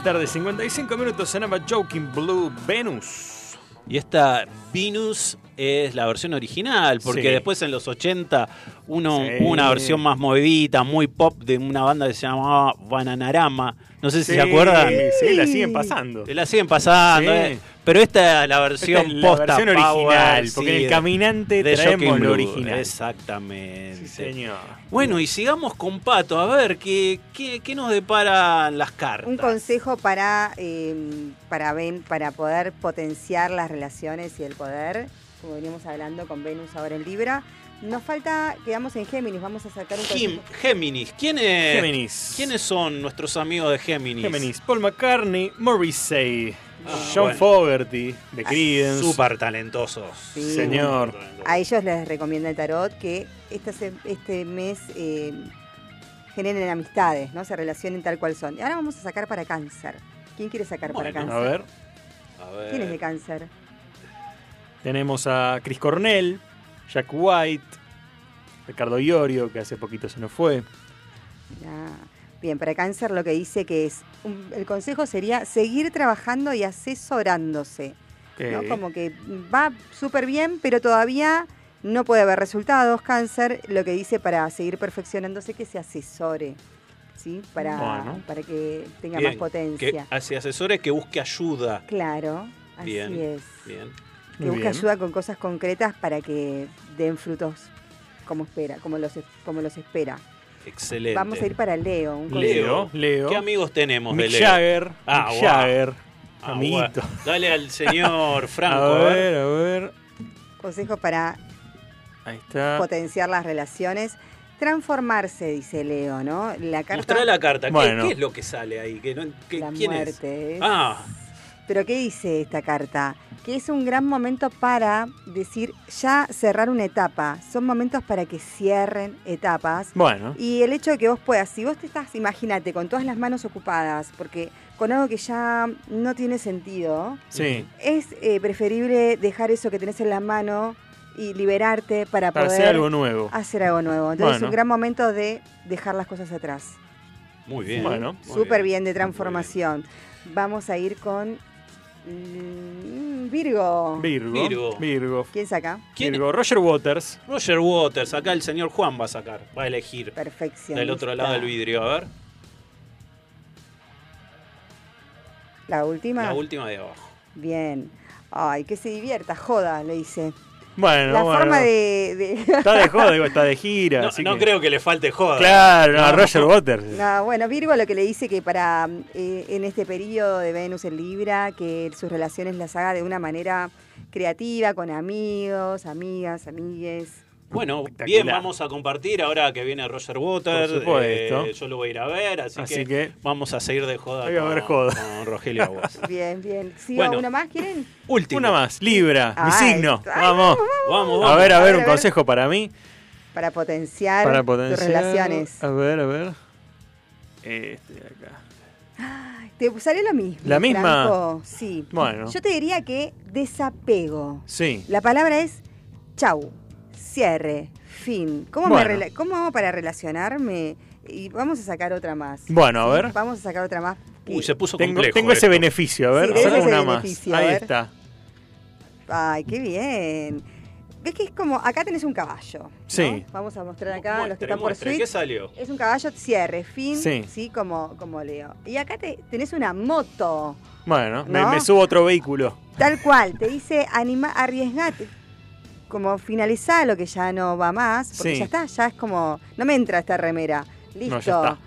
Tarde, 55 minutos, sonaba Joking Blue Venus. Y esta Venus es la versión original, porque Sí. después en los 80 uno, Sí. hubo una versión más movidita, muy pop de una banda que se llamaba Bananarama. No sé si se acuerdan. Sí, la siguen pasando. La siguen pasando, Sí. eh. pero esta es la versión Esta es la posta versión power, original, porque sí, en el Caminante de traemos lo original. Exactamente. Sí, señor. Bueno, y sigamos con Pato, a ver, ¿qué, qué, qué nos deparan las cartas? Un consejo para, eh, para, ven, para poder potenciar las relaciones y el poder, como veníamos hablando con Venus ahora en Libra. Nos falta, quedamos en Géminis, vamos a sacar un Gim-. Géminis. ¿Quién es- Géminis. ¿Quiénes son nuestros amigos de Géminis? Géminis, Paul McCartney, Morrissey, Ah, John bueno. Fogerty, de Creedence. Súper talentosos. Sí. Señor. A ellos les recomienda el tarot que este, se- este mes eh, generen amistades, ¿no? Se relacionen tal cual son. Y ahora vamos a sacar para cáncer. ¿Quién quiere sacar para cáncer? A ver, A ver. ¿Quién es de cáncer? Tenemos a Chris Cornell, Jack White, Ricardo Iorio, que hace poquito se nos fue. Bien, para cáncer lo que dice que es, un- el consejo sería seguir trabajando y asesorándose. ¿no? Ok. Como que va súper bien, pero todavía no puede haber resultados. Cáncer lo que dice para seguir perfeccionándose que se asesore, ¿sí? Para, Bueno. para que tenga Bien, más potencia. Que asesores que busque ayuda. Claro, así Bien. es. Bien. Que Muy busque bien. ayuda con cosas concretas para que den frutos como espera, como los, como los espera. Excelente. Vamos a ir para Leo. un consejo. Leo, Leo. ¿Qué amigos tenemos Mick de Leo? Jagger, Ah, Mick. Jagger, Ah, amiguito. Dale al señor Franco. a ver. ver, a ver. Consejo para Ahí está. potenciar las relaciones. Transformarse, dice Leo, ¿no? La carta. Mostrá la carta. ¿Qué, Bueno. qué es lo que sale ahí? ¿Qué, no- qué- La ¿Quién muerte. es? es- Ah, Pero ¿qué dice esta carta? Que es un gran momento para decir ya cerrar una etapa. Son momentos para que cierren etapas. Bueno, Y el hecho de que vos puedas, si vos te estás, imagínate, con todas las manos ocupadas, porque con algo que ya no tiene sentido, sí. es eh, preferible dejar eso que tenés en la mano y liberarte para, Para poder hacer algo nuevo. hacer algo nuevo. Entonces es un gran momento de dejar las cosas atrás. muy bien. Bueno. muy Súper bien de transformación. Vamos a ir con Virgo. Virgo. Virgo. Virgo. ¿Quién saca? ¿Quién- Virgo. Roger Waters. Roger Waters, acá el señor Juan va a sacar, va a elegir. Perfección. Del otro lado del vidrio, a ver. La última. La última de abajo. Bien. Ay, que se divierta, joda, le dice. Bueno, la bueno. forma de. de- Está de joda, digo, está de gira. No, así no que- creo que le falte joda. Claro, no, No. Roger Waters. No, bueno, Virgo lo que le dice que para eh, en este periodo de Venus en Libra, que sus relaciones las haga de una manera creativa, con amigos, amigas, amigues. Bueno, bien, vamos a compartir ahora que viene Roger Waters. Por supuesto. eh, yo lo voy a ir a ver, así, Así que, que- vamos a seguir de joda, va a con, haber joda. con Rogelio Aguas. Bien, bien. ¿Sigo Bueno. uno más, quieren? Último. Una más, Libra, mi Ay, signo. ay, Vamos. Vamos, A vamos. ver, a A ver, ver, un ver. consejo para mí. Para potenciar, Para potenciar. tus relaciones. A ver, a ver. Este de acá. ¿Te salió lo mismo? ¿La misma? Franco? Sí. Bueno. Yo te diría que desapego. Sí. La palabra es chau, cierre, fin. ¿Cómo, Bueno. ¿Cómo hago para relacionarme? Y vamos a sacar otra más. Bueno, a ¿sí? ver. Vamos a sacar otra más. Uy, se puso Tengo, complejo. tengo ese beneficio. A ver, Sí, ese una más. beneficio, Ahí está. Ay, qué bien. ¿Ves que es como, acá tenés un caballo? ¿no? Sí. Vamos a mostrar acá los que Muestre, están por muestre, ¿Qué salió? Es un caballo cierre, fin, Sí. sí, como, como leo. Y acá te, tenés una moto. Bueno, me, ¿No? me subo a otro vehículo. Tal cual, te dice anima, arriesgate. Como finalizá lo que ya no va más, porque Sí. ya está, ya es como, no me entra esta remera. Listo. No, ya está.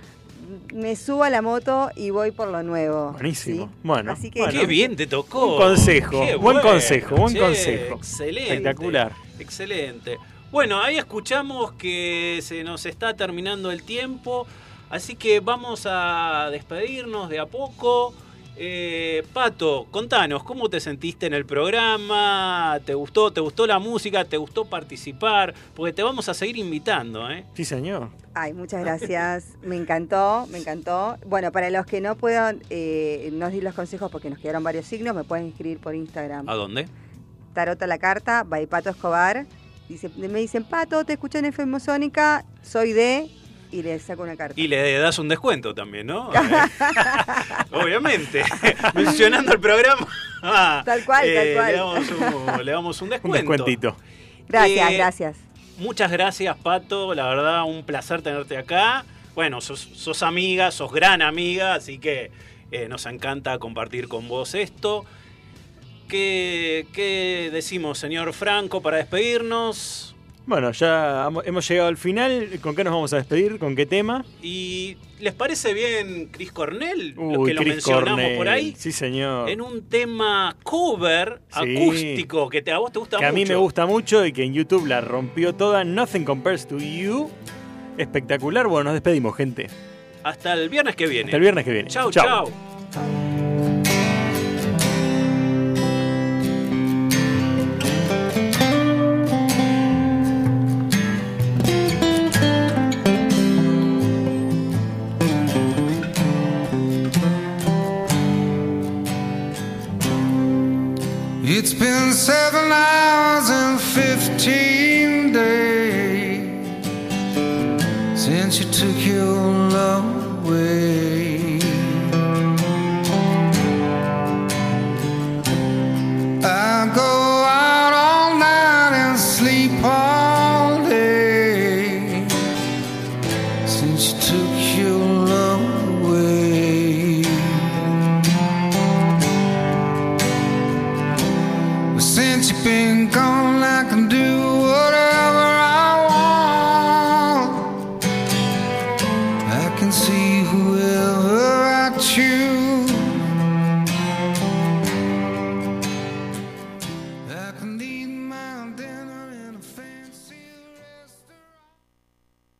Me subo a la moto y voy por lo nuevo. Buenísimo. ¿sí? Bueno, Así que bueno. Qué bien te tocó. Un consejo, Qué buen bueno, consejo, buen che, consejo. Excelente. Espectacular. Excelente. Bueno, ahí escuchamos que se nos está terminando el tiempo, así que vamos a despedirnos de a poco. Eh, Pato, contanos, ¿cómo te sentiste en el programa? ¿Te gustó, ¿Te gustó la música? ¿Te gustó participar? Porque te vamos a seguir invitando, ¿eh? Sí, señor. Ay, muchas gracias. Me encantó, me encantó. Bueno, para los que no puedan, eh, no di los consejos porque nos quedaron varios signos, me pueden escribir por Instagram. ¿A dónde? Tarot a la carta, by Pato Escobar. Dice, me dicen, Pato, te escuché en Sónica, soy de... y le saco una carta. Y le das un descuento también, ¿no? Obviamente. Mencionando el programa. Tal cual, tal eh, cual. Le damos un, le damos un Un descuento. descuentito. Gracias, Eh, gracias. Muchas gracias, Pato. La verdad, un placer tenerte acá. Bueno, sos, sos amiga, sos gran amiga, así que eh, nos encanta compartir con vos esto. ¿Qué, qué decimos, señor Franco, para despedirnos? Bueno, ya hemos llegado al final. ¿Con qué nos vamos a despedir? ¿Con qué tema? ¿Y les parece bien Chris Cornell? lo Uy, que lo mencionamos Cornell. por ahí. Sí, señor. En un tema cover Sí. acústico que te, a vos te gusta que a mucho. mí me gusta mucho y que en YouTube la rompió toda. Nothing compares to you. Espectacular. Bueno, nos despedimos, gente. Hasta el viernes que viene. Hasta el viernes que viene. Chau, Chau. chau. Since you took your